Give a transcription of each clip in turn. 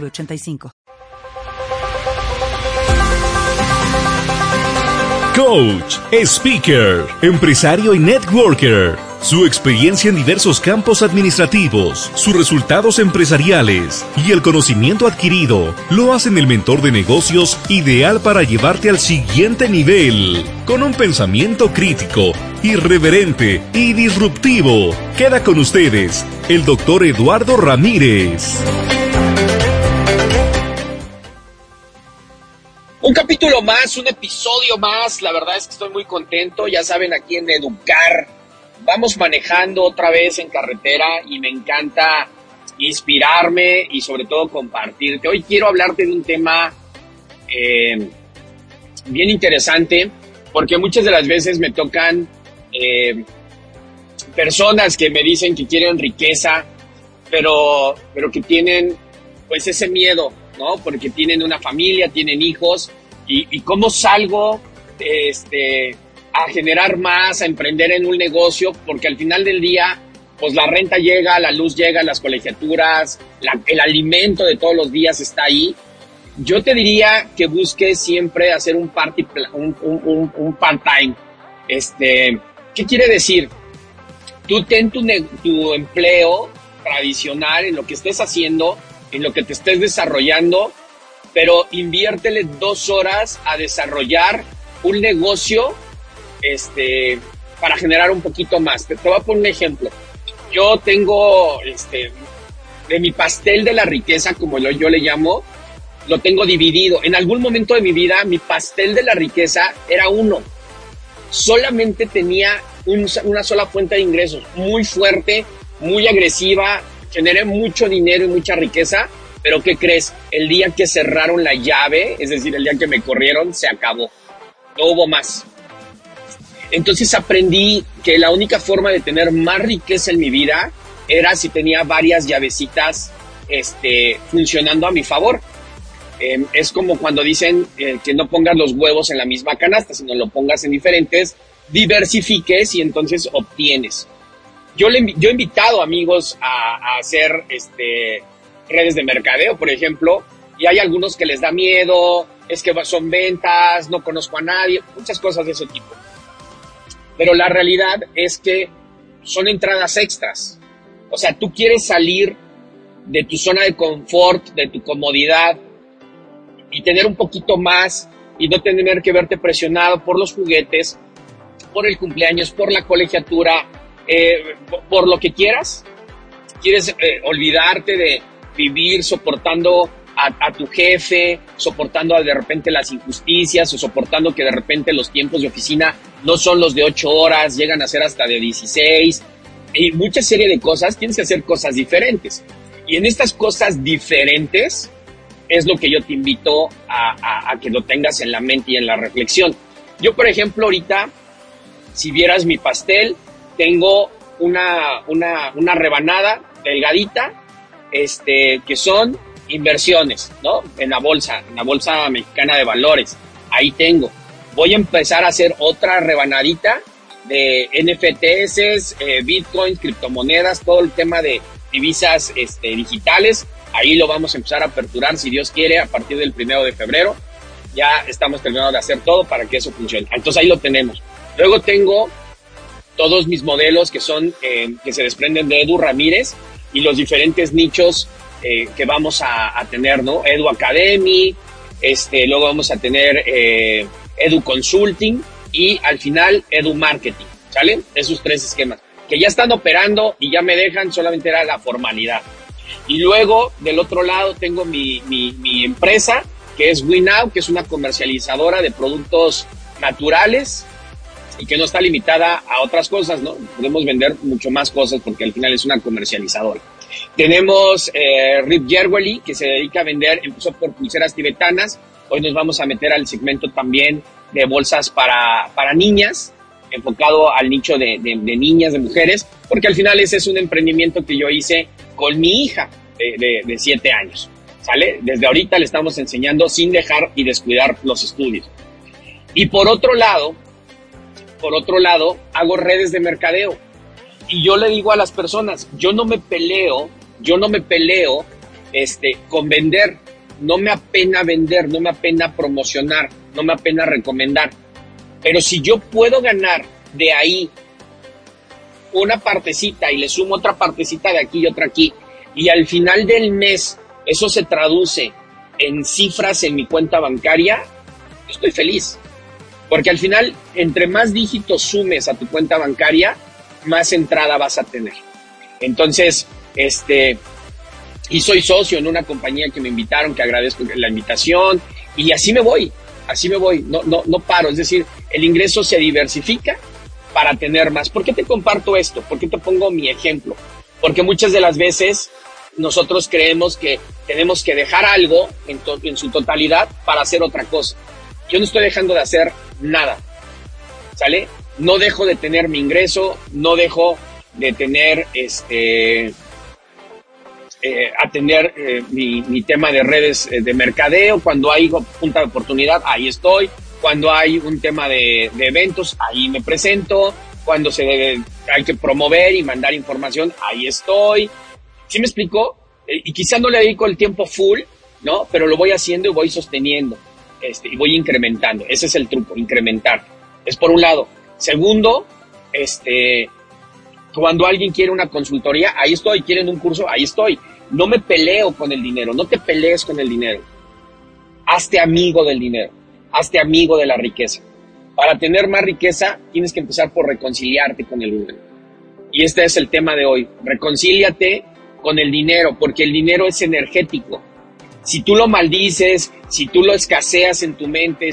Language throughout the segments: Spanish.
906985. Coach, speaker, empresario y networker. Su experiencia en diversos campos administrativos, sus resultados empresariales y el conocimiento adquirido lo hacen el mentor de negocios ideal para llevarte al siguiente nivel, con un pensamiento crítico, irreverente y disruptivo. Queda con ustedes el doctor Eduardo Ramírez. Capítulo más, un episodio más. La verdad es que estoy muy contento. Ya saben, aquí en Educar vamos manejando otra vez en carretera y me encanta inspirarme y sobre todo compartirte. Hoy quiero hablarte de un tema eh, bien interesante porque muchas de las veces me tocan eh, personas que me dicen que quieren riqueza, pero, pero que tienen pues ese miedo, ¿no? Porque tienen una familia, tienen hijos y, y cómo salgo este, a generar más, a emprender en un negocio, porque al final del día, pues la renta llega, la luz llega, las colegiaturas, el alimento de todos los días está ahí. Yo te diría que busques siempre hacer un party, un, un, un part-time. Este, ¿qué quiere decir? Tú ten tu, tu empleo tradicional en lo que estés haciendo, en lo que te estés desarrollando, pero inviértele dos horas a desarrollar un negocio este, para generar un poquito más. Te, voy a poner un ejemplo. Yo tengo, este, de mi pastel de la riqueza, como yo, yo le llamo, lo tengo dividido. En algún momento de mi vida, mi pastel de la riqueza era uno. Solamente tenía una sola fuente de ingresos, muy fuerte, muy agresiva, generé mucho dinero y mucha riqueza, pero ¿qué crees? El día que cerraron la llave, es decir, el día que me corrieron, se acabó. No hubo más. Entonces aprendí que la única forma de tener más riqueza en mi vida era si tenía varias llavecitas este, funcionando a mi favor. Em, es como cuando dicen eh, que no pongas los huevos en la misma canasta, sino lo pongas en diferentes, diversifiques y entonces obtienes. Yo, le, yo he invitado amigos a, a hacer este, redes de mercadeo, por ejemplo, y hay algunos que les da miedo, es que son ventas, no conozco a nadie, muchas cosas de ese tipo. Pero la realidad es que son entradas extras. O sea, tú quieres salir de tu zona de confort, de tu comodidad y tener un poquito más y no tener que verte presionado por los juguetes, por el cumpleaños, por la colegiatura, eh, por, lo que quieras. Quieres eh, olvidarte de vivir soportando a, tu jefe, soportando de repente las injusticias o soportando que de repente los tiempos de oficina no son los de 8 horas, llegan a ser hasta de 16 y mucha serie de cosas, tienes que hacer cosas diferentes. Y en estas cosas diferentes es lo que yo te invito a, a que lo tengas en la mente y en la reflexión. Yo, por ejemplo, ahorita, si vieras mi pastel, tengo una, una, una rebanada delgadita, este, que son inversiones, ¿no? En la bolsa, en la bolsa mexicana de valores. Ahí tengo. Voy a empezar a hacer otra rebanadita de NFTs, eh, Bitcoin, criptomonedas, todo el tema de divisas este, digitales. Ahí lo vamos a empezar a aperturar, si Dios quiere, a partir del primero de febrero. Ya estamos terminando de hacer todo para que eso funcione. Entonces ahí lo tenemos. Luego tengo todos mis modelos que son, eh, que se desprenden de Edu Ramírez y los diferentes nichos eh, que vamos a, tener, ¿no? Edu Academy, este, luego vamos a tener eh, Edu Consulting y al final Edu Marketing, ¿sale? Esos tres esquemas que ya están operando y ya me dejan, solamente era la formalidad. Y luego, del otro lado, tengo mi, mi, mi empresa, que es WinNow, que es una comercializadora de productos naturales y que no está limitada a otras cosas, ¿no? Podemos vender mucho más cosas porque al final es una comercializadora. Tenemos eh, Rip Yerweli, que se dedica a vender, empezó por pulseras tibetanas. Hoy nos vamos a meter al segmento también de bolsas para, para niñas, enfocado al nicho de, de, niñas, de mujeres, porque al final ese es un emprendimiento que yo hice con mi hija de, de siete años. ¿Sale? Desde ahorita le estamos enseñando sin dejar y descuidar los estudios. Y por otro lado, por otro lado, hago redes de mercadeo. Y yo le digo a las personas, yo no me peleo, yo no me peleo este, con vender. No me apena vender, no me apena promocionar, no me apena recomendar. Pero si yo puedo ganar de ahí una partecita y le sumo otra partecita de aquí y otra aquí, y al final del mes eso se traduce en cifras en mi cuenta bancaria, estoy feliz. Porque al final, entre más dígitos sumes a tu cuenta bancaria, más entrada vas a tener. Entonces, este, y soy socio en una compañía que me invitaron, que agradezco la invitación, y así me voy, así me voy, no, no, no paro. Es decir, el ingreso se diversifica para tener más. ¿Por qué te comparto esto? ¿Por qué te pongo mi ejemplo? Porque muchas de las veces nosotros creemos que tenemos que dejar algo en, en su totalidad para hacer otra cosa. Yo no estoy dejando de hacer nada, ¿sale? No dejo de tener mi ingreso, no dejo de tener este eh, atender eh, mi, mi, tema de redes eh, de mercadeo, cuando hay punta de oportunidad, ahí estoy, cuando hay un tema de, eventos, ahí me presento, cuando se hay que promover y mandar información, ahí estoy. ¿Sí me explico? y quizás no le dedico el tiempo full, ¿no? Pero lo voy haciendo y voy sosteniendo. Este, y voy incrementando. Ese es el truco, incrementar. Es por un lado. Segundo, este, cuando alguien quiere una consultoría, ahí estoy. Quieren un curso, ahí estoy. No me peleo con el dinero, no te pelees con el dinero. Hazte amigo del dinero, hazte amigo de la riqueza. Para tener más riqueza, tienes que empezar por reconciliarte con el dinero. Y este es el tema de hoy. Reconcíliate con el dinero, porque el dinero es energético si tú lo maldices, si tú lo escaseas en tu mente,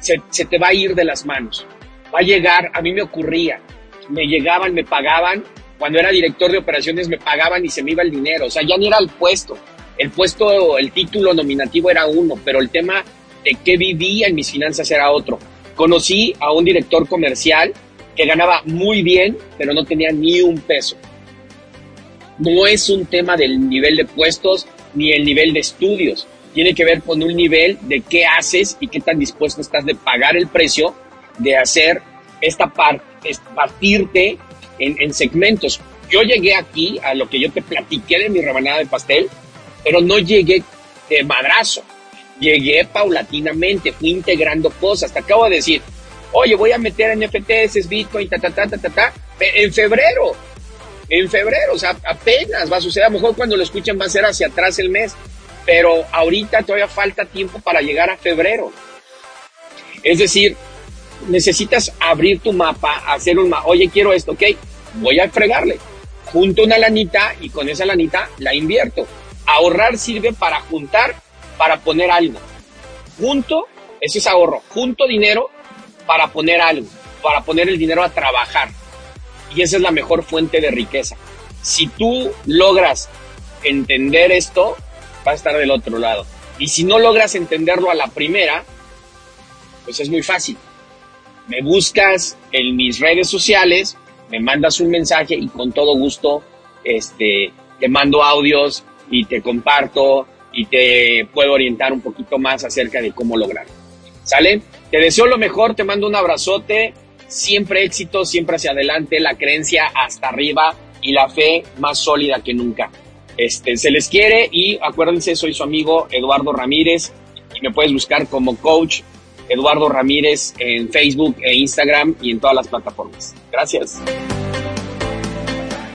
se, te va a ir de las manos. Va a llegar, a mí me ocurría, me llegaban, me pagaban, cuando era director de operaciones me pagaban y se me iba el dinero, o sea, ya ni era el puesto. El puesto, el título nominativo era uno, pero el tema de qué vivía en mis finanzas era otro. Conocí a un director comercial que ganaba muy bien, pero no tenía ni un peso. No es un tema del nivel de puestos, ni el nivel de estudios. Tiene que ver con un nivel de qué haces y qué tan dispuesto estás de pagar el precio de hacer esta parte, partirte en, en segmentos. Yo llegué aquí a lo que yo te platiqué de mi rebanada de pastel, pero no llegué de madrazo. Llegué paulatinamente, fui integrando cosas. Te acabo de decir, oye, voy a meter NFTs, Bitcoin, ta, ta, ta, ta, ta, ta. En febrero, en febrero, o sea, apenas va a suceder. A lo mejor cuando lo escuchen va a ser hacia atrás el mes, pero ahorita todavía falta tiempo para llegar a febrero. Es decir, necesitas abrir tu mapa, hacer un mapa. Oye, quiero esto, ok, voy a fregarle. Junto una lanita y con esa lanita la invierto. Ahorrar sirve para juntar, para poner algo. Junto, ese es ahorro. Junto dinero para poner algo, para poner el dinero a trabajar y esa es la mejor fuente de riqueza. Si tú logras entender esto, vas a estar del otro lado. Y si no logras entenderlo a la primera, pues es muy fácil. Me buscas en mis redes sociales, me mandas un mensaje y con todo gusto este, te mando audios y te comparto y te puedo orientar un poquito más acerca de cómo lograrlo. ¿Sale? Te deseo lo mejor, te mando un abrazote siempre éxito, siempre hacia adelante, la creencia hasta arriba y la fe más sólida que nunca. Este, se les quiere y acuérdense, soy su amigo Eduardo Ramírez y me puedes buscar como coach Eduardo Ramírez en Facebook e Instagram y en todas las plataformas. Gracias.